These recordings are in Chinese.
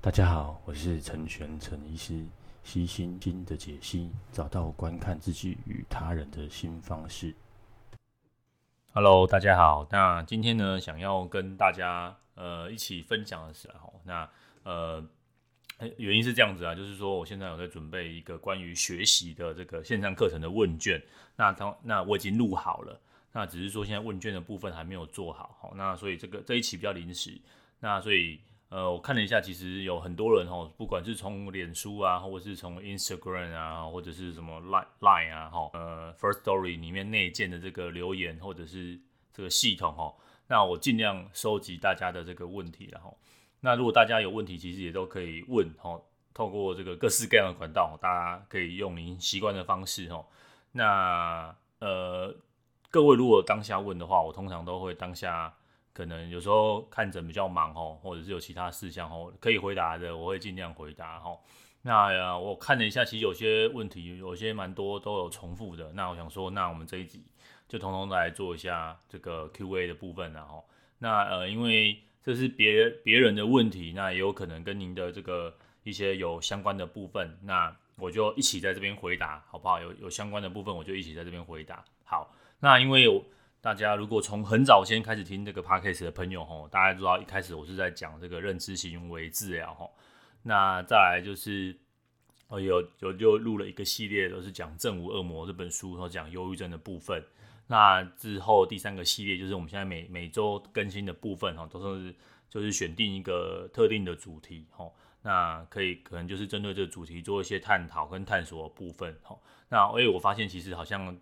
大家好，我是陈玄陈医师，悉心经的解析，找到观看自己与他人的新方式。Hello，大家好。那今天呢，想要跟大家呃一起分享的是哈，那呃原因是这样子啊，就是说我现在有在准备一个关于学习的这个线上课程的问卷，那他那我已经录好了，那只是说现在问卷的部分还没有做好，好，那所以这个这一期比较临时，那所以。呃，我看了一下，其实有很多人哦，不管是从脸书啊，或者是从 Instagram 啊，或者是什么 Line 啊，哈，呃 First Story 里面内建的这个留言或者是这个系统哦，那我尽量收集大家的这个问题，然后，那如果大家有问题，其实也都可以问哦，透过这个各式各样的管道，大家可以用您习惯的方式哦。那呃，各位如果当下问的话，我通常都会当下。可能有时候看诊比较忙哦，或者是有其他事项哦，可以回答的我会尽量回答哈。那我看了一下，其实有些问题有些蛮多都有重复的。那我想说，那我们这一集就通通来做一下这个 Q&A 的部分然后，那呃，因为这是别别人的问题，那也有可能跟您的这个一些有相关的部分，那我就一起在这边回答，好不好？有有相关的部分，我就一起在这边回答。好，那因为有。大家如果从很早先开始听这个 podcast 的朋友吼，大家知道一开始我是在讲这个认知行为治疗吼，那再来就是呃有有就录了一个系列，都是讲《正午恶魔》这本书，然后讲忧郁症的部分。那之后第三个系列就是我们现在每每周更新的部分哈，都是就是选定一个特定的主题吼，那可以可能就是针对这个主题做一些探讨跟探索的部分吼。那因为我发现其实好像。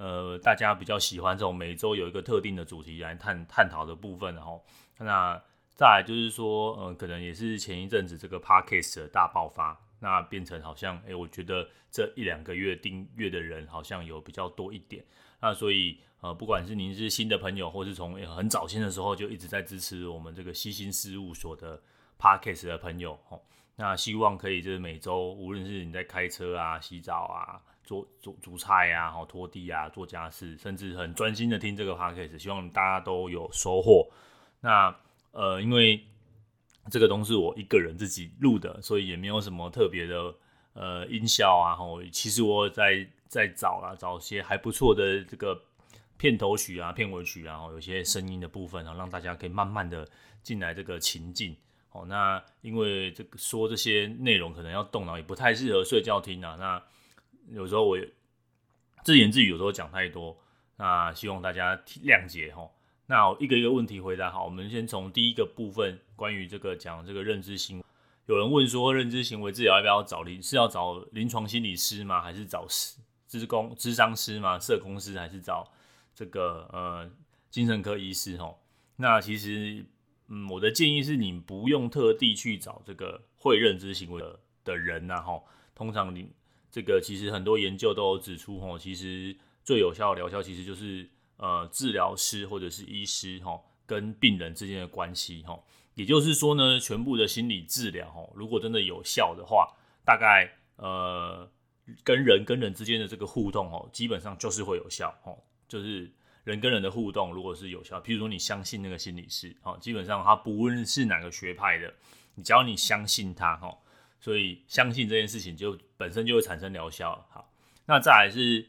呃，大家比较喜欢这种每周有一个特定的主题来探探讨的部分，然后那再来就是说，呃，可能也是前一阵子这个 Podcast 的大爆发，那变成好像，诶，我觉得这一两个月订阅的人好像有比较多一点，那所以呃，不管是您是新的朋友，或是从很早先的时候就一直在支持我们这个悉心事务所的 Podcast 的朋友，吼，那希望可以就是每周，无论是你在开车啊、洗澡啊。做做煮菜呀，好拖地啊，做家事，甚至很专心的听这个 podcast，希望大家都有收获。那呃，因为这个都是我一个人自己录的，所以也没有什么特别的呃音效啊。吼，其实我在在找啊，找些还不错的这个片头曲啊、片尾曲啊，然后有些声音的部分，啊让大家可以慢慢的进来这个情境。哦，那因为这个说这些内容可能要动脑，也不太适合睡觉听啊。那有时候我自言自语，有时候讲太多，那希望大家谅解哈。那我一个一个问题回答好，我们先从第一个部分，关于这个讲这个认知行为。有人问说，认知行为治疗要不要找临是要找临床心理师吗？还是找咨工智商师吗？社工师还是找这个呃精神科医师？哈，那其实嗯，我的建议是你不用特地去找这个会认知行为的的人呐，哈，通常你。这个其实很多研究都有指出，吼，其实最有效的疗效其实就是呃治疗师或者是医师，吼，跟病人之间的关系，吼，也就是说呢，全部的心理治疗，吼，如果真的有效的话，大概呃跟人跟人之间的这个互动，吼，基本上就是会有效，吼，就是人跟人的互动如果是有效，譬如说你相信那个心理师，吼，基本上他不论是哪个学派的，你只要你相信他，吼。所以相信这件事情就本身就会产生疗效。好，那再来是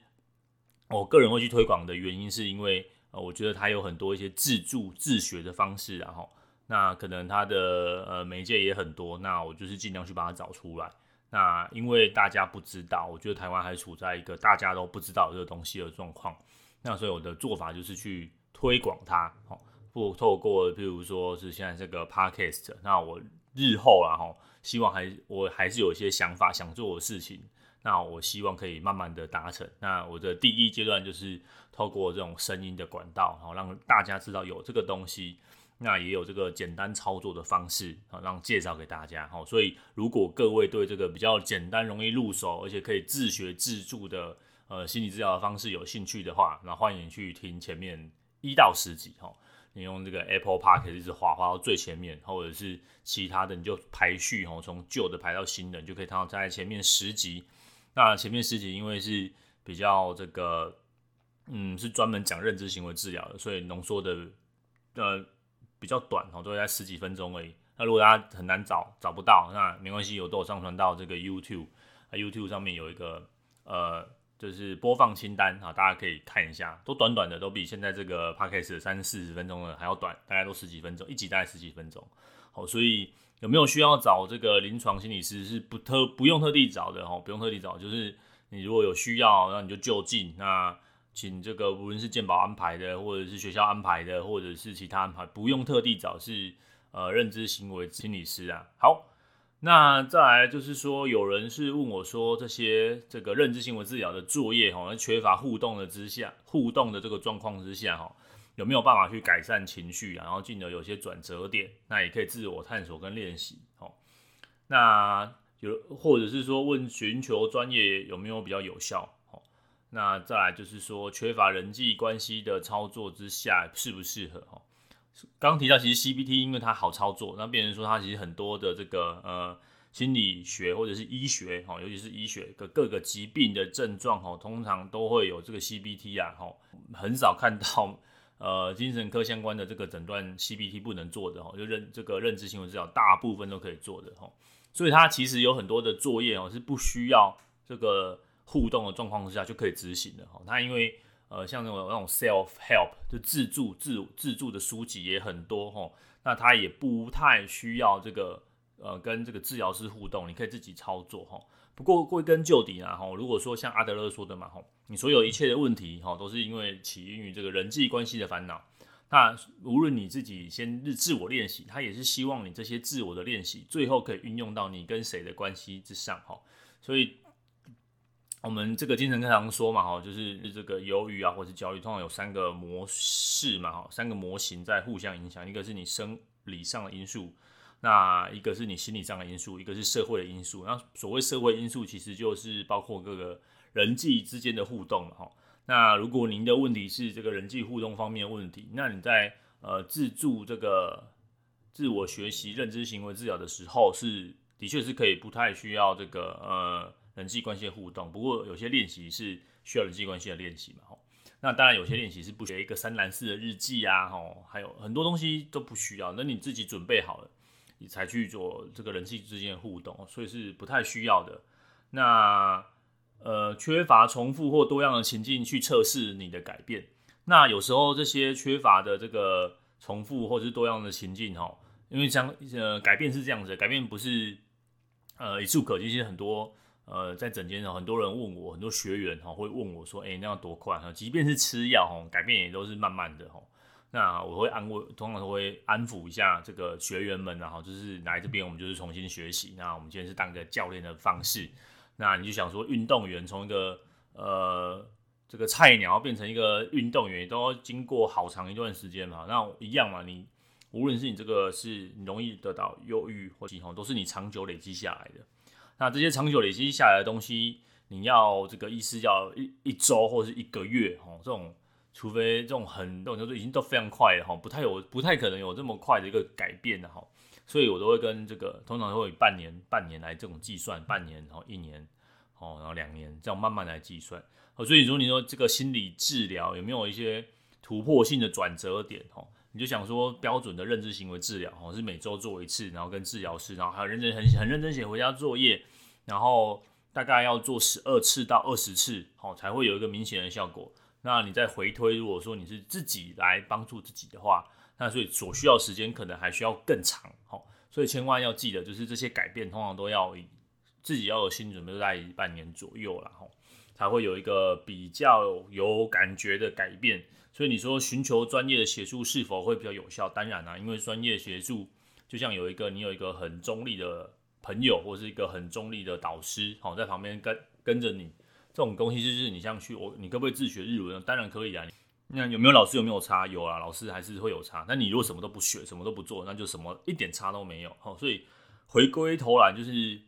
我个人会去推广的原因，是因为呃，我觉得它有很多一些自助自学的方式，然后那可能它的呃媒介也很多，那我就是尽量去把它找出来。那因为大家不知道，我觉得台湾还处在一个大家都不知道这个东西的状况，那所以我的做法就是去推广它，好，不透过譬如说是现在这个 podcast，那我日后然后。希望还我还是有一些想法想做的事情，那我希望可以慢慢的达成。那我的第一阶段就是透过这种声音的管道，好让大家知道有这个东西，那也有这个简单操作的方式，好让介绍给大家。好，所以如果各位对这个比较简单、容易入手，而且可以自学自助的呃心理治疗的方式有兴趣的话，那欢迎去听前面一到十集哈。你用这个 Apple Park 一直滑滑到最前面，或者是其他的，你就排序哦，从旧的排到新的，你就可以看到在前面十集。那前面十集因为是比较这个，嗯，是专门讲认知行为治疗的，所以浓缩的呃比较短哦，都在十几分钟而已。那如果大家很难找找不到，那没关系，有都有上传到这个 YouTube，啊 YouTube 上面有一个呃就是播放清单啊，大家可以看一下，都短短的，都比现在这个 Podcast 三四十分钟的还要短，大概都十几分钟，一集大概十几分钟。好，所以有没有需要找这个临床心理师是不特不用特地找的哦，不用特地找，就是你如果有需要，那你就就近那。请这个无论是健保安排的，或者是学校安排的，或者是其他安排，不用特地找是呃认知行为心理师啊。好，那再来就是说，有人是问我说，这些这个认知行为治疗的作业哈，缺乏互动的之下，互动的这个状况之下哈，有没有办法去改善情绪？然后进而有些转折点，那也可以自我探索跟练习。哦，那有或者是说问寻求专业有没有比较有效？那再来就是说，缺乏人际关系的操作之下适不适合？哈，刚提到其实 CBT 因为它好操作，那变成说它其实很多的这个呃心理学或者是医学哈，尤其是医学的各个疾病的症状哈，通常都会有这个 CBT 啊哈，很少看到呃精神科相关的这个诊断 CBT 不能做的哈，就认这个认知行为治疗大部分都可以做的哈，所以它其实有很多的作业哦是不需要这个。互动的状况之下就可以执行的哈，它因为呃像那种那种 self help 就自助自自助的书籍也很多哈，那他也不太需要这个呃跟这个治疗师互动，你可以自己操作哈。不过归根究底啊哈，如果说像阿德勒说的嘛哈，你所有一切的问题哈都是因为起因于这个人际关系的烦恼。那无论你自己先自自我练习，他也是希望你这些自我的练习最后可以运用到你跟谁的关系之上哈，所以。我们这个精神科常说嘛，哈，就是这个忧郁啊，或者是焦虑，通常有三个模式嘛，哈，三个模型在互相影响。一个是你生理上的因素，那一个是你心理上的因素，一个是社会的因素。那所谓社会因素，其实就是包括各个人际之间的互动，哈。那如果您的问题是这个人际互动方面的问题，那你在呃自助这个自我学习认知行为治疗的时候，是的确是可以不太需要这个呃。人际关系的互动，不过有些练习是需要人际关系的练习嘛，吼。那当然有些练习是不学一个三栏式的日记啊，吼，还有很多东西都不需要。那你自己准备好了，你才去做这个人际之间的互动，所以是不太需要的。那呃，缺乏重复或多样的情境去测试你的改变。那有时候这些缺乏的这个重复或者是多样的情境，吼，因为像呃改变是这样子，改变不是呃一蹴可及，其实很多。呃，在整间很多人问我，很多学员哈会问我说：“哎、那样多快？哈，即便是吃药哈，改变也都是慢慢的哈。”那我会安慰，通常都会安抚一下这个学员们，然后就是来这边，我们就是重新学习。那我们今天是当个教练的方式。那你就想说，运动员从一个呃这个菜鸟变成一个运动员，都要经过好长一段时间嘛。那一样嘛，你无论是你这个是容易得到忧郁或疾痛，都是你长久累积下来的。那这些长久累积下来的东西，你要这个意思要一一周或者是一个月，哦，这种除非这种很这种就是已经都非常快了，哈，不太有不太可能有这么快的一个改变的，哈，所以我都会跟这个通常会以半年半年来这种计算，半年然后一年，哦，然后两年这样慢慢来计算哦，所以如果你说这个心理治疗有没有一些突破性的转折点，哦？你就想说标准的认知行为治疗，哦，是每周做一次，然后跟治疗师，然后还有认真很很认真写回家作业，然后大概要做十二次到二十次，好，才会有一个明显的效果。那你再回推，如果说你是自己来帮助自己的话，那所以所需要时间可能还需要更长，好，所以千万要记得，就是这些改变通常都要自己要有心理准备，在半年左右了，哈，才会有一个比较有感觉的改变。所以你说寻求专业的协助是否会比较有效？当然啦、因为专业协助就像有一个你有一个很中立的朋友，或是一个很中立的导师，好在旁边跟跟着你，这种东西就是你像去我，你可不可以自学日文？当然可以啊。那有没有老师？有没有差？有啊，老师还是会有差。但你如果什么都不学，什么都不做，那就什么一点差都没有。好，所以回归头来就是，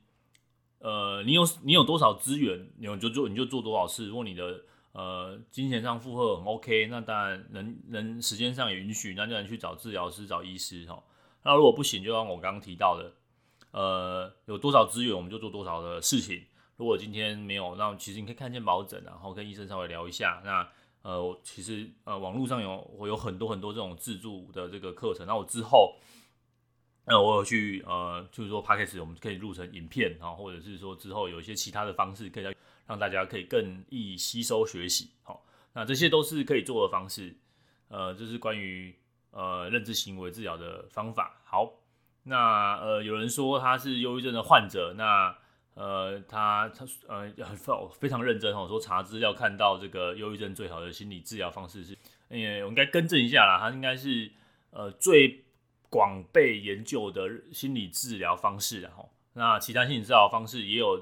呃，你有你有多少资源，你就做你就做多少事。如果你的呃，金钱上负荷很 OK，那当然能能时间上也允许，那就能去找治疗师、找医师哈。那如果不行，就像我刚刚提到的，呃，有多少资源我们就做多少的事情。如果今天没有，那其实你可以看见保诊，然后跟医生稍微聊一下。那呃，其实呃，网络上有我有很多很多这种自助的这个课程。那我之后那我有去呃，就是说 Podcast 我们可以录成影片啊，或者是说之后有一些其他的方式，可以让大家可以更易吸收学习。好，那这些都是可以做的方式。呃，这是关于呃认知行为治疗的方法。好，那呃有人说他是忧郁症的患者，那呃他他呃很非常认真哦，说查资料看到这个忧郁症最好的心理治疗方式是，呃我应该更正一下啦，他应该是呃最。广被研究的心理治疗方式，然后那其他心理治疗方式也有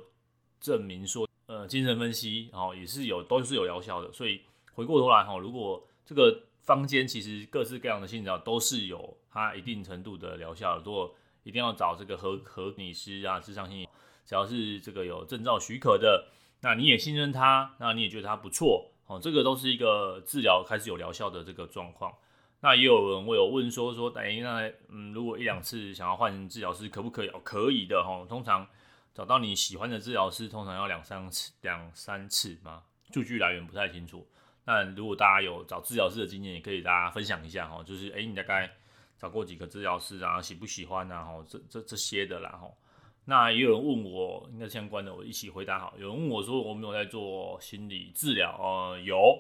证明说，呃，精神分析，然后也是有都是有疗效的。所以回过头来哈，如果这个坊间其实各式各样的信疗都是有它一定程度的疗效，如果一定要找这个和和心理师啊，智商心理，只要是这个有证照许可的，那你也信任他，那你也觉得他不错，哦，这个都是一个治疗开始有疗效的这个状况。那也有人会有问说说，等于那嗯，如果一两次想要换治疗师，可不可以？哦，可以的哈。通常找到你喜欢的治疗师，通常要两三次，两三次吗？数据来源不太清楚。那如果大家有找治疗师的经验，也可以大家分享一下哈。就是诶，你大概找过几个治疗师啊？喜不喜欢啊？哈，这这这些的啦哈。那也有人问我，应该相关的，我一起回答好。有人问我说，我没有在做心理治疗，呃，有。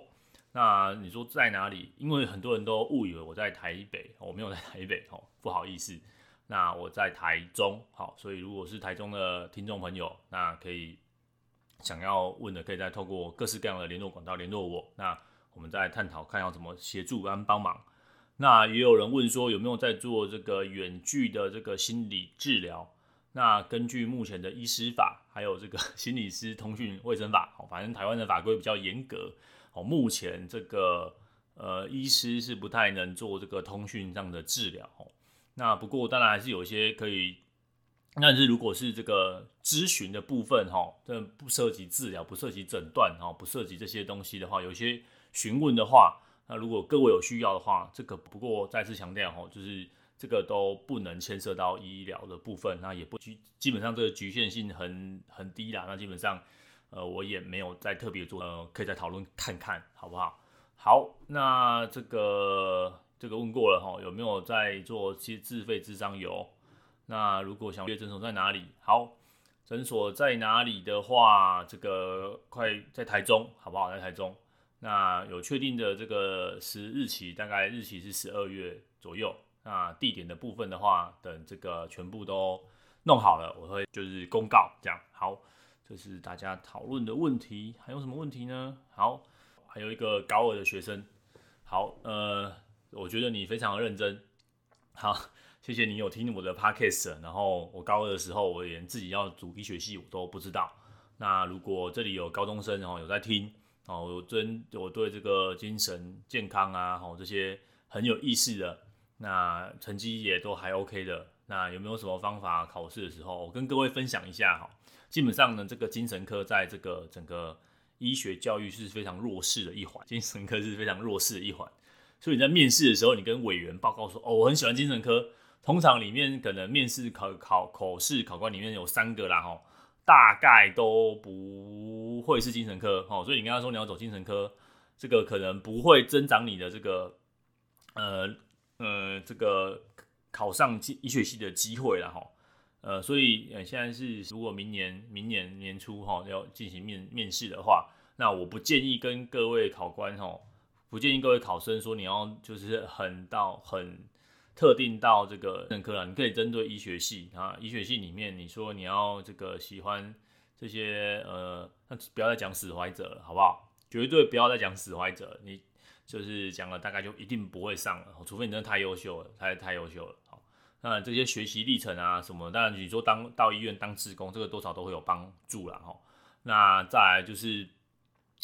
那你说在哪里？因为很多人都误以为我在台北，我没有在台北哦，不好意思。那我在台中，好，所以如果是台中的听众朋友，那可以想要问的，可以再透过各式各样的联络管道联络我。那我们再探讨看要怎么协助跟帮忙。那也有人问说有没有在做这个远距的这个心理治疗？那根据目前的医师法，还有这个心理师通讯卫生法，好，反正台湾的法规比较严格。哦，目前这个呃，医师是不太能做这个通讯上的治疗。那不过当然还是有一些可以，但是如果是这个咨询的部分哈，这不涉及治疗，不涉及诊断哈，不涉及这些东西的话，有些询问的话，那如果各位有需要的话，这个不过再次强调哈，就是这个都不能牵涉到医疗的部分，那也不基基本上这个局限性很很低啦，那基本上。呃，我也没有再特别做，呃，可以再讨论看看，好不好？好，那这个这个问过了哈，有没有在做些自费咨商？有。那如果想约诊所在哪里？好，诊所在哪里的话，这个快在台中，好不好？在台中。那有确定的这个时日期，大概日期是十二月左右。那地点的部分的话，等这个全部都弄好了，我会就是公告这样。好。这是大家讨论的问题，还有什么问题呢？好，还有一个高二的学生，好，呃，我觉得你非常的认真，好，谢谢你有听我的 podcast。然后我高二的时候，我连自己要读医学系我都不知道。那如果这里有高中生，然后有在听，哦，我真我对这个精神健康啊，哦这些很有意思的，那成绩也都还 OK 的，那有没有什么方法考试的时候，我跟各位分享一下哈。基本上呢，这个精神科在这个整个医学教育是非常弱势的一环，精神科是非常弱势的一环。所以你在面试的时候，你跟委员报告说：“哦，我很喜欢精神科。”通常里面可能面试考考口试考官里面有三个啦，哈，大概都不会是精神科，哦。所以你跟他说你要走精神科，这个可能不会增长你的这个呃呃这个考上医学系的机会了，哈。呃，所以呃，现在是如果明年明年年初哈要进行面面试的话，那我不建议跟各位考官哈，不建议各位考生说你要就是很到很特定到这个认科了，你可以针对医学系啊，医学系里面你说你要这个喜欢这些呃，那不要再讲死怀者了，好不好？绝对不要再讲死怀者，你就是讲了大概就一定不会上了，除非你真的太优秀了，太太优秀了。好那这些学习历程啊什么，当然你说当到医院当志工，这个多少都会有帮助了哈。那再来就是，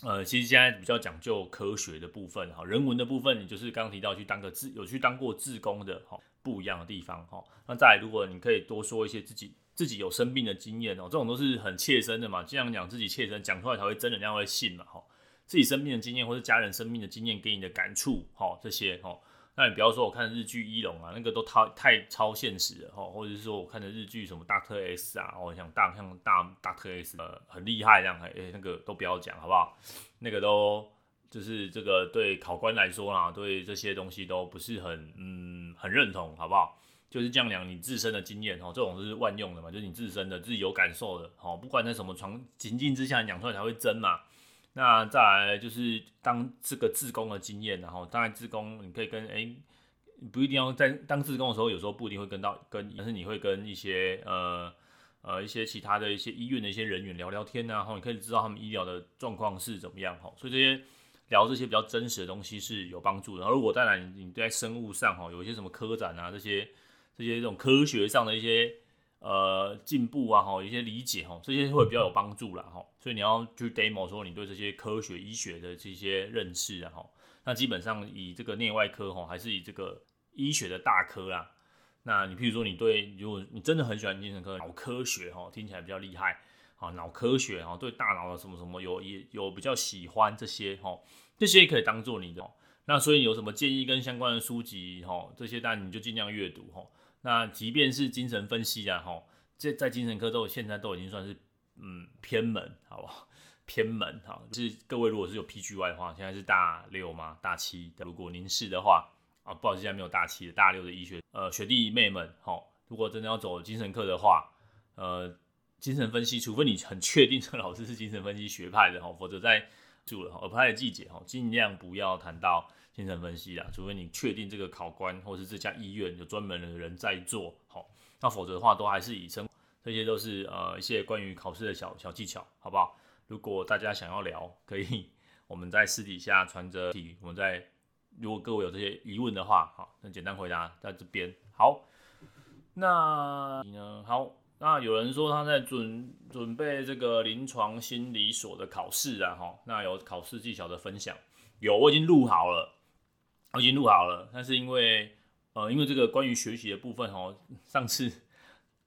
呃，其实现在比较讲究科学的部分哈，人文的部分，你就是刚刚提到去当个志，有去当过志工的哈，不一样的地方哈。那再来，如果你可以多说一些自己自己有生病的经验哦，这种都是很切身的嘛，这样讲自己切身讲出来才会真的人家会信嘛哈。自己生病的经验或是家人生病的经验给你的感触哈，这些哈。那你不要说我看日剧《一龙》啊，那个都太太超现实了哈，或者是说我看的日剧什么《大特 S》啊，我想大像大大特 S 呃很厉害这样，哎、欸、那个都不要讲好不好？那个都就是这个对考官来说啦，对这些东西都不是很嗯很认同好不好？就是降量你自身的经验哦，这种是万用的嘛，就是你自身的自己有感受的哦，不管在什么场情境之下，讲出来才会真嘛。那再来就是当这个志工的经验，然后当然志工你可以跟诶、欸，不一定要在当志工的时候，有时候不一定会跟到跟，但是你会跟一些呃呃一些其他的一些医院的一些人员聊聊天呐，然后你可以知道他们医疗的状况是怎么样哈，所以这些聊这些比较真实的东西是有帮助的。然后如果当然你在生物上哈，有一些什么科展啊这些这些这种科学上的一些。呃，进步啊，哈，有一些理解哈，这些会比较有帮助啦，哈，所以你要去 demo 说你对这些科学医学的这些认识啊，哈，那基本上以这个内外科哈，还是以这个医学的大科啦，那你譬如说你对，如果你真的很喜欢精神科脑科学哈，听起来比较厉害啊，脑科学哈，对大脑的什么什么有也有比较喜欢这些哈，这些也可以当做你的，那所以有什么建议跟相关的书籍哈，这些当然你就尽量阅读哈。那即便是精神分析啊，哈，在在精神科都现在都已经算是嗯偏门，好不好？偏门哈，就是各位如果是有 PGY 的话，现在是大六吗？大七的，如果您是的话啊，不好意思，现在没有大七的，大六的医学呃学弟妹们，哈，如果真的要走精神科的话，呃，精神分析，除非你很确定这个老师是精神分析学派的哈，否则在住了耳派的季节哈，尽量不要谈到。精神分析啦，除非你确定这个考官或是这家医院有专门的人在做，好，那否则的话都还是以生，这些都是呃一些关于考试的小小技巧，好不好？如果大家想要聊，可以我们在私底下传着题，我们在如果各位有这些疑问的话，好，那简单回答在这边。好，那呢？好，那有人说他在准准备这个临床心理所的考试啊，哈，那有考试技巧的分享，有，我已经录好了。我已经录好了，但是因为呃，因为这个关于学习的部分哦，上次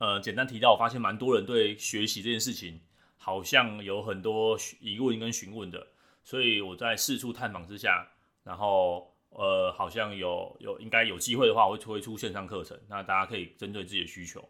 呃简单提到，我发现蛮多人对学习这件事情好像有很多疑问跟询问的，所以我在四处探访之下，然后呃好像有有应该有机会的话，我会推出线上课程，那大家可以针对自己的需求，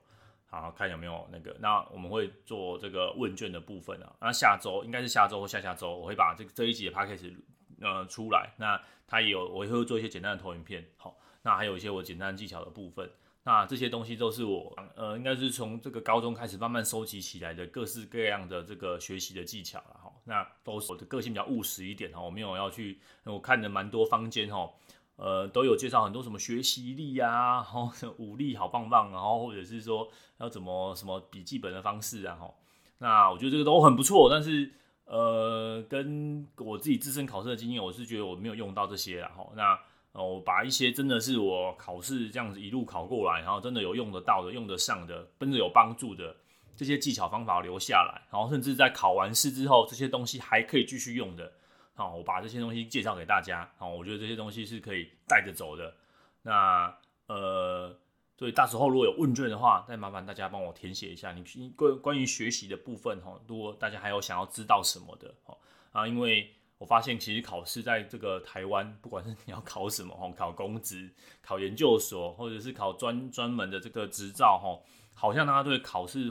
好，看有没有那个，那我们会做这个问卷的部分啊，那下周应该是下周或下下周，我会把这这一集的 podcast 呃出来，那。它也有，我也会做一些简单的投影片，好，那还有一些我简单技巧的部分，那这些东西都是我，呃，应该是从这个高中开始慢慢收集起来的各式各样的这个学习的技巧了，哈，那都是我的个性比较务实一点，哈，我没有要去，我看的蛮多坊间，哈，呃，都有介绍很多什么学习力呀，然后武力好棒棒，然后或者是说要怎么什么笔记本的方式啊，哈，那我觉得这个都很不错，但是。呃，跟我自己自身考试的经验，我是觉得我没有用到这些啦。哈。那哦，我把一些真的是我考试这样子一路考过来，然后真的有用得到的、用得上的、真的有帮助的这些技巧方法留下来，然后甚至在考完试之后，这些东西还可以继续用的。好，我把这些东西介绍给大家。好，我觉得这些东西是可以带着走的。那呃。所以到时候如果有问卷的话，再麻烦大家帮我填写一下。你关关于学习的部分哈，如果大家还有想要知道什么的哦啊，因为我发现其实考试在这个台湾，不管是你要考什么哈，考公职、考研究所，或者是考专专门的这个执照哈，好像大家对考试，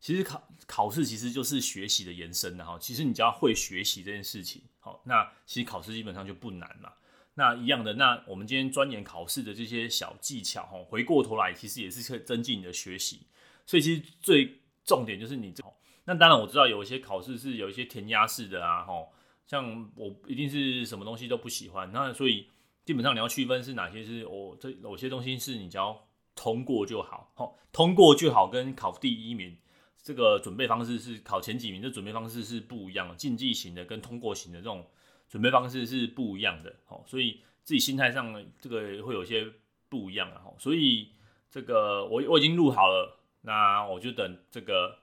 其实考考试其实就是学习的延伸的哈。其实你只要会学习这件事情，好，那其实考试基本上就不难了。那一样的，那我们今天钻研考试的这些小技巧，哈，回过头来其实也是可以增进你的学习。所以其实最重点就是你这，那当然我知道有一些考试是有一些填鸭式的啊，哈，像我一定是什么东西都不喜欢，那所以基本上你要区分是哪些是我这有些东西是你只要通过就好，哈，通过就好跟考第一名这个准备方式是考前几名，这准备方式是不一样的，竞技型的跟通过型的这种。准备方式是不一样的，好所以自己心态上这个会有些不一样，所以这个我我已经录好了，那我就等这个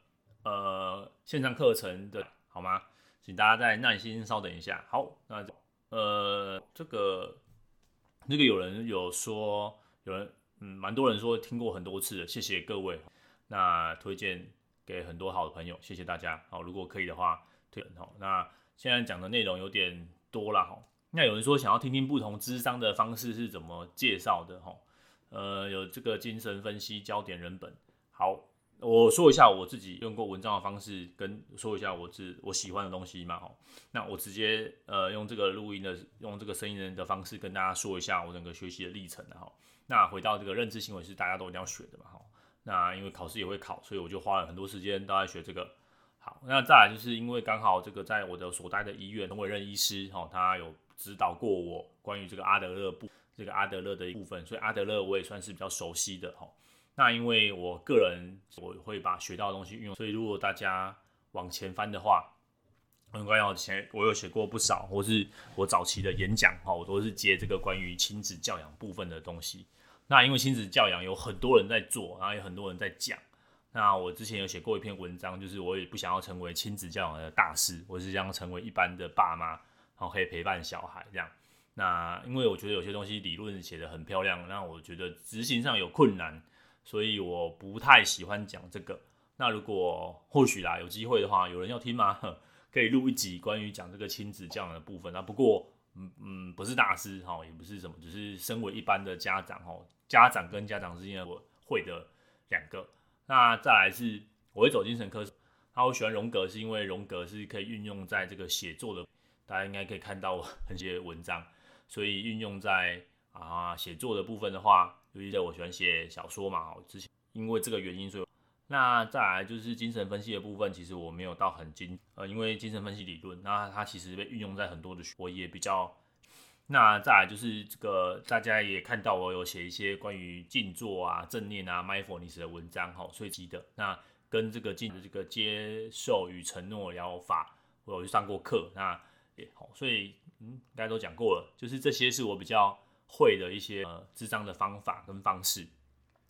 呃线上课程的好吗？请大家再耐心稍等一下。好，那呃这个那个有人有说，有人嗯蛮多人说听过很多次的，谢谢各位，那推荐给很多好的朋友，谢谢大家。好，如果可以的话推好，那现在讲的内容有点。多了哈，那有人说想要听听不同智商的方式是怎么介绍的哈，呃，有这个精神分析焦点人本，我说一下我自己用过文章的方式，跟说一下我自我喜欢的东西嘛，哈。那我直接呃用这个录音的，用这个声音人的方式跟大家说一下我整个学习的历程，哈。那回到这个认知行为是大家都一定要学的嘛，哈。那因为考试也会考，所以我就花了很多时间都在学这个。好，那再来就是因为刚好这个在我的所待的医院，陈伟任医师，哈，他有指导过我关于这个阿德勒部，这个阿德勒的一部分，所以阿德勒我也算是比较熟悉的，哈。那因为我个人我会把学到的东西运用，所以如果大家往前翻的话，很关要前我有写过不少，或是我早期的演讲哈，我都是接这个关于亲子教养部分的东西。那因为亲子教养有很多人在做，然后有很多人在讲。那我之前有写过一篇文章，就是我也不想要成为亲子教养的大师，我是想要成为一般的爸妈，然后可以陪伴小孩这样。那因为我觉得有些东西理论写得很漂亮，那我觉得执行上有困难。所以我不太喜欢讲这个。那如果或许啦，有机会的话，有人要听吗？可以录一集关于讲这个亲子教养的部分。那不过，嗯嗯，不是大师哈，也不是什么，只是身为一般的家长哈，家长跟家长之间我会的两个。那再来是，我会走精神科。那我喜欢荣格，是因为荣格是可以运用在这个写作的，大家应该可以看到我 很些文章，所以运用在啊写作的部分的话。尤其在我喜欢写小说嘛，我之前因为这个原因，所以那再来就是精神分析的部分，其实我没有到很精，呃，因为精神分析理论，那它其实被运用在很多的，我也比较。那再来就是这个，大家也看到我有写一些关于静坐啊、正念啊、mindfulness 的文章，哈，所以记得那跟这个静的这个接受与承诺疗法，我有去上过课，那也好，所以嗯，大家都讲过了，就是这些是我比较。会的一些呃咨商的方法跟方式，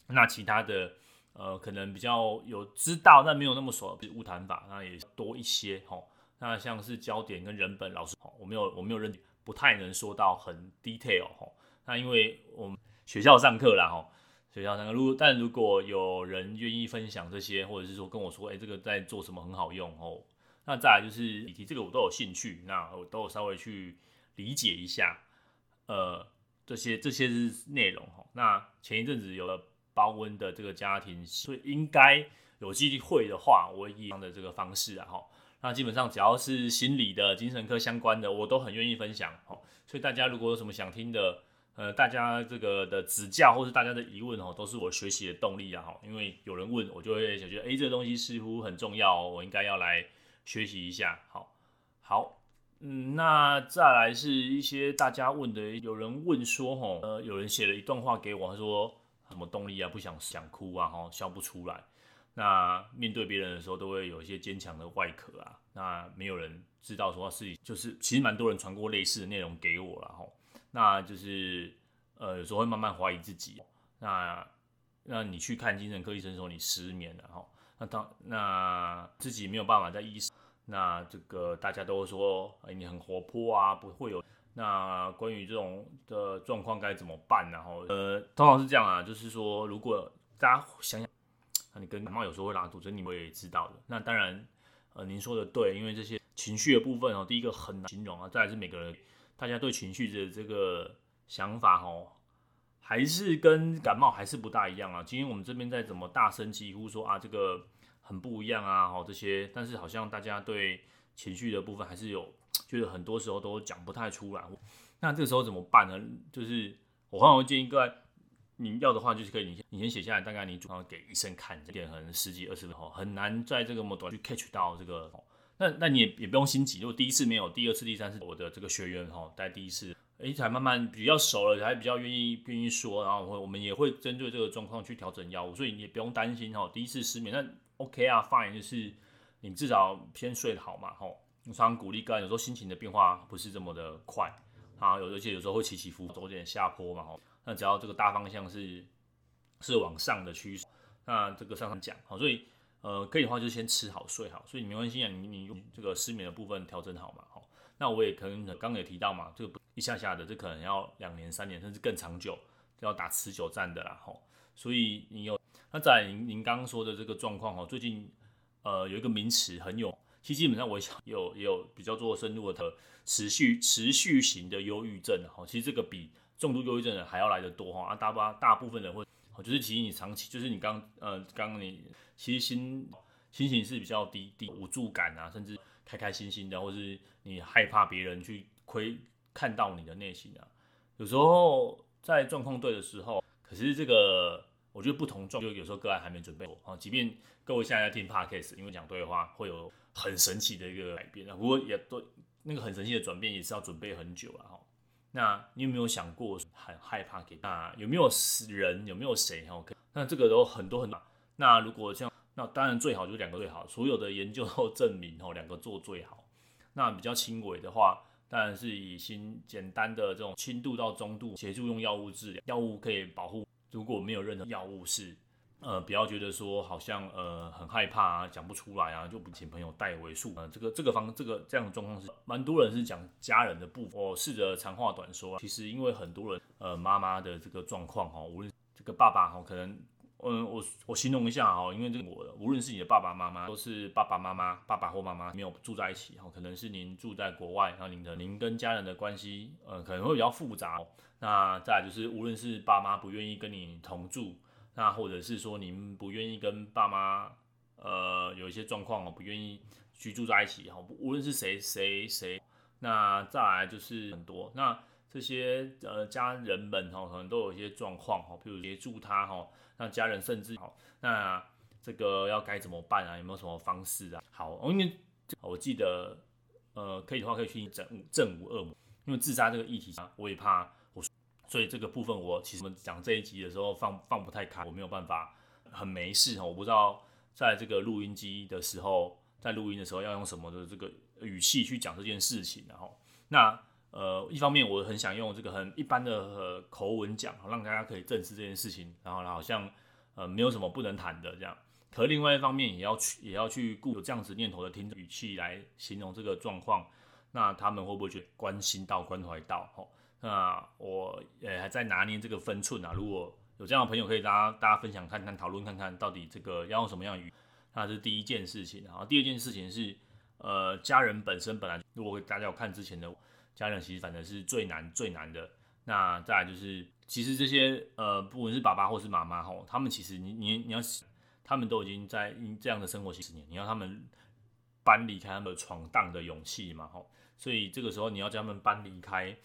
那其他的呃可能比较有知道但没有那么熟，比如晤谈法，那也多一些吼。那像是焦点跟人本老师，我没有我没有认不太能说到很 detail 吼。那因为我们学校上课啦吼，学校上课，如果但如果有人愿意分享这些，或者是说跟我说，哎，这个在做什么很好用哦。那再来就是以及这个我都有兴趣，那我都有稍微去理解一下，呃。这些这些是内容哈。那前一阵子有了包温的这个家庭，所以应该有机会的话，我以这样的这个方式啊哈。那基本上只要是心理的、精神科相关的，我都很愿意分享哈。所以大家如果有什么想听的，呃，大家这个的指教或是大家的疑问哦，都是我学习的动力啊哈。因为有人问我，就会觉得哎，这个东西似乎很重要哦，我应该要来学习一下。好，好。嗯，那再来是一些大家问的，有人问说，吼，呃，有人写了一段话给我，他说什么动力啊，不想想哭啊，吼，笑不出来。那面对别人的时候，都会有一些坚强的外壳啊。那没有人知道说他自己就是，其实蛮多人传过类似的内容给我了，吼。那就是，呃，有时候会慢慢怀疑自己。那，那你去看精神科医生说你失眠了，吼，那当那自己没有办法在意识。那这个大家都说，哎，你很活泼啊，不会有。那关于这种的状况该怎么办呢？然后，呃，通常是这样啊，就是说，如果大家想想，你跟感冒有时候会拉肚子，你们也知道的。那当然，呃，您说的对，因为这些情绪的部分哦，第一个很难形容啊。再来是每个人，大家对情绪的这个想法哦，还是跟感冒还是不大一样啊。今天我们这边再怎么大声疾呼说啊，这个。很不一样啊，吼这些，但是好像大家对情绪的部分还是有，就是很多时候都讲不太出来。那这个时候怎么办呢？就是我通常会建议各位，你要的话就是可以，你先你先写下来，大概你主要给医生看，这点可能十几二十分钟，很难在这个么短去 catch 到这个。那那你也也不用心急，如果第一次没有，第二次、第三次，我的这个学员哈，在第一次，哎，才慢慢比较熟了，才比较愿意愿意说，然后我我们也会针对这个状况去调整药物，所以你也不用担心哈，第一次失眠那。OK 啊，Fine，就是你至少先睡好嘛，吼。我常常鼓励个人，有时候心情的变化不是这么的快啊，有而且有时候会起起伏伏，走点下坡嘛，吼。那只要这个大方向是是往上的趋势，那这个上上讲好，所以呃可以的话就先吃好睡好，所以你没关系啊，你你用这个失眠的部分调整好嘛，吼。那我也可能刚刚也提到嘛，这个一下下的，这可能要两年三年甚至更长久，要打持久战的啦，吼。所以你有。那在您您刚刚说的这个状况哦，最近呃有一个名词很有，其实基本上我想有也有比较做深入的持续持续型的忧郁症哈，其实这个比重度忧郁症的还要来得多哈，啊大部大部分人会就是其实你长期就是你刚呃刚你其实心心情是比较低低无助感啊，甚至开开心心的，或是你害怕别人去窥看到你的内心啊。有时候在状况对的时候，可是这个我觉得不同状，就有时候个案还没准备好，即便各位现在在听 Podcast，因为讲对的话会有很神奇的一个改变啊，不过也都那个很神奇的转变也是要准备很久了哈。那你有没有想过很害怕给？那有没有人？有没有谁？哈，那这个都很多很多。那如果像那当然最好就两个最好，所有的研究都证明哦，两个做最好。那比较轻微的话，当然是以新简单的这种轻度到中度协助用药物治疗，药物可以保护。如果没有任何药物是。呃，不要觉得说好像呃很害怕啊，讲不出来啊，就不请朋友代为诉。呃，这个这个方这个这样的状况是蛮多人是讲家人的部分。我试着长话短说，其实因为很多人呃妈妈的这个状况哈，无论这个爸爸哈，可能嗯我我形容一下哈，因为这个我无论是你的爸爸妈妈，都是爸爸妈妈爸爸或妈妈没有住在一起哈，可能是您住在国外，然后您的您跟家人的关系呃可能会比较复杂。那再来就是无论是爸妈不愿意跟你同住。那或者是说您不愿意跟爸妈，呃，有一些状况哦，不愿意居住在一起哈，无论是谁谁谁，那再来就是很多，那这些呃家人们哈，可能都有一些状况哈，比如协助他哈，那家人甚至好，那这个要该怎么办啊？有没有什么方式啊？好，因为我记得呃，可以的话可以去正正午恶魔，因为自杀这个议题啊，我也怕我。所以这个部分我其实我们讲这一集的时候放放不太开，我没有办法很没事哈，我不知道在这个录音机的时候，在录音的时候要用什么的这个语气去讲这件事情，然后那呃一方面我很想用这个很一般的、呃、口吻讲，让大家可以正视这件事情，然后好像呃没有什么不能谈的这样，可另外一方面也要去 也要去顾有这样子念头的听语气来形容这个状况，那他们会不会觉得关心到关怀到哈？那我呃还在拿捏这个分寸啊，如果有这样的朋友，可以大家大家分享看看，讨论看看到底这个要用什么样语，那是第一件事情。然后第二件事情是，呃，家人本身本来如果大家有看之前的家人，其实反正是最难最难的。那再来就是，其实这些呃，不管是爸爸或是妈妈吼，他们其实你你你要，他们都已经在这样的生活几十年，你要他们搬离开他们闯荡的勇气嘛吼，所以这个时候你要将他们搬离开。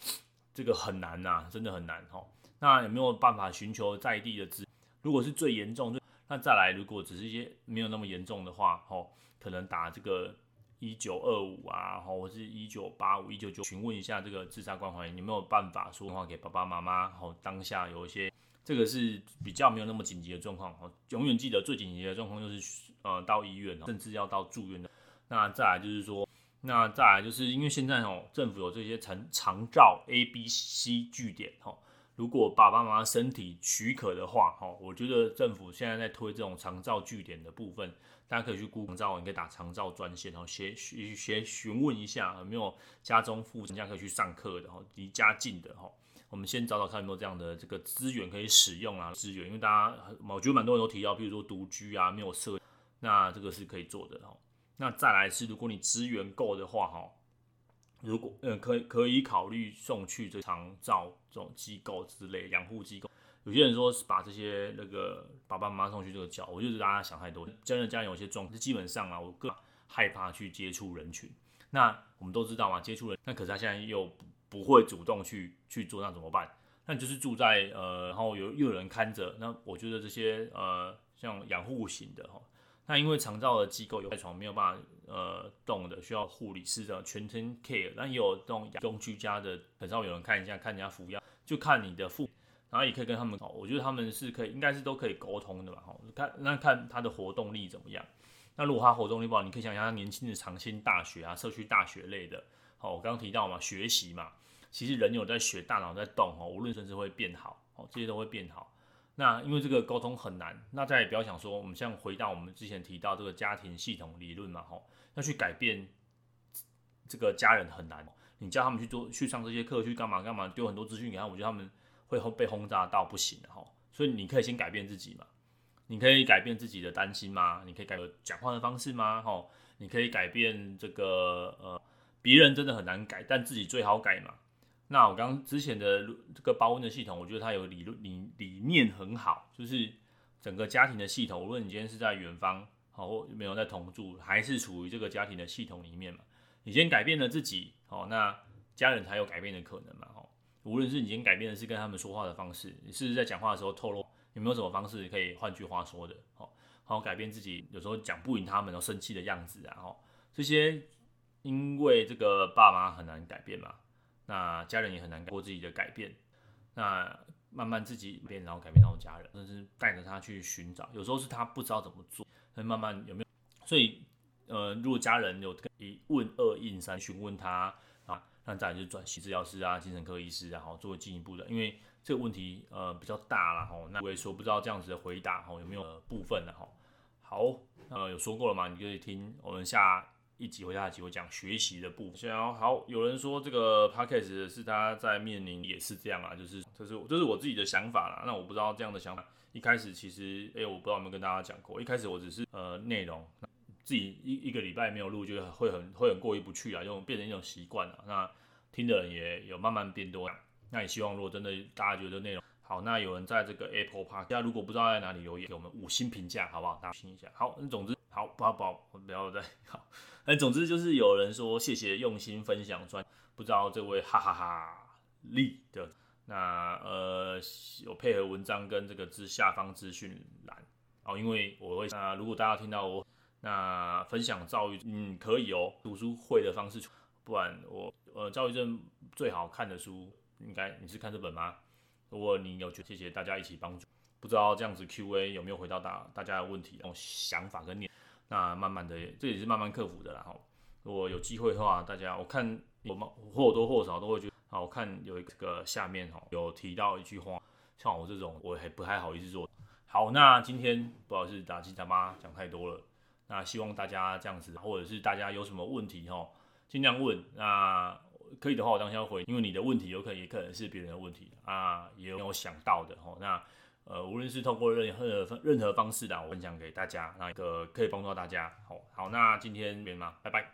这个很难呐、真的很难哈。那有没有办法寻求在地的资？如果是最严重，那再来，如果只是一些没有那么严重的话，吼，可能打这个一九二五啊，吼，或是一九八五、一九九，询问一下这个自杀关怀有没有办法说话给爸爸妈妈。好，当下有一些这个是比较没有那么紧急的状况，吼，永远记得最紧急的状况就是呃到医院，甚至要到住院的。那再来就是说。那再来就是因为现在哦，政府有这些长长照 A、B、C 据点哈，如果爸爸妈妈身体许可的话哈，我觉得政府现在在推这种长照据点的部分，大家可以去 Google 长照，你可以打长照专线哦，先先先询问一下有没有家中附近可以去上课的哈，离家近的哈，我们先找找看有没有这样的这个资源可以使用啊，资源，因为大家我觉得蛮多人都提到，比如说独居啊，没有设，那这个是可以做的哈。那再来是，如果你资源够的话，哈，如果呃可以可以考虑送去这长照这种机构之类养护机构。有些人说是把这些那个爸爸妈妈送去这个教，我觉得大家想太多。真的家里有些状况，基本上啊，我更害怕去接触人群。那我们都知道嘛，接触人，那可是他现在又不会主动去去做，那怎么办？那就是住在呃，然后有又有人看着。那我觉得这些呃，像养护型的哈。那因为长照的机构有在床没有办法呃动的，需要护理师的全程 care，那也有这种养中居家的，很少有人看一下看人家服药，就看你的父，然后也可以跟他们哦，我觉得他们是可以，应该是都可以沟通的嘛，哈，看那看他的活动力怎么样。那如果他活动力不好，你可以想象他年轻的长青大学啊，社区大学类的，好，我刚刚提到嘛，学习嘛，其实人有在学，大脑在动，哦，无论甚至会变好，哦，这些都会变好。那因为这个沟通很难，那再也不要想说，我们像回到我们之前提到这个家庭系统理论嘛，吼，要去改变这个家人很难。你叫他们去做去上这些课，去干嘛干嘛，丢很多资讯给他们，我觉得他们会被轰炸到不行的吼。所以你可以先改变自己嘛，你可以改变自己的担心吗？你可以改变讲话的方式吗？吼，你可以改变这个呃，别人真的很难改，但自己最好改嘛。那我刚之前的这个保温的系统，我觉得它有理论理理念很好，就是整个家庭的系统，无论你今天是在远方，好或没有在同住，还是处于这个家庭的系统里面嘛，你先改变了自己，好，那家人才有改变的可能嘛，哈。无论是你先改变的是跟他们说话的方式，你是在讲话的时候透露有没有什么方式可以换句话说的，好，好改变自己，有时候讲不赢他们然后生气的样子，然后这些因为这个爸妈很难改变嘛，那家人也很难过自己的改变，那慢慢自己变，然后改变到家人，但是带着他去寻找，有时候是他不知道怎么做，那慢慢有没有？所以呃，如果家人有一问二应三询问他啊。那再就转系治疗师啊，精神科医师，然后做进一步的，因为这个问题呃比较大了哈，那我也说不知道这样子的回答哈有没有部分的哈。好，呃有说过了嘛，你可以听我们下一集或下一集会讲学习的部分。好，有人说这个 podcast 是他在面临也是这样啊，就是这是这是我自己的想法啦。那我不知道这样的想法一开始其实哎、我不知道有没有跟大家讲过，一开始我只是呃内容。自己一一个礼拜没有录，就会很会很过意不去啊，就变成一种习惯了。那听的人也有慢慢变多。那也希望如果真的大家觉得内容好，那有人在这个 Apple Park，大家如果不知道在哪里留言，给我们五星评价，好不好？大家听一下。好，那总之好，不要不要不要再好。那总之就是有人说谢谢用心分享专，不知道这位哈哈哈力的那呃有配合文章跟这个之下方资讯栏哦，因为我会啊、如果大家听到我。那分享躁郁，嗯，可以哦，读书会的方式，不然我呃，躁郁症最好看的书，应该你是看这本吗？如果你有觉得，谢谢大家一起帮助，不知道这样子 Q&A 有没有回答大大家的问题，那种想法跟念，那慢慢的，这也是慢慢克服的啦。哈，如果有机会的话，大家我看我们或多或少都会觉得，好，我看有一个下面哈有提到一句话，像我这种我还不太好意思做。好，那今天不好意思打击他妈讲太多了。那希望大家这样子，或者是大家有什么问题哈，尽量问。那可以的话，我当下回，因为你的问题有可能也可能是别人的问题啊，也有想到的哈。那呃，无论是通过任何任何方式的，我分享给大家，那一个可以帮助到大家。好，好，那今天这边嘛，拜拜。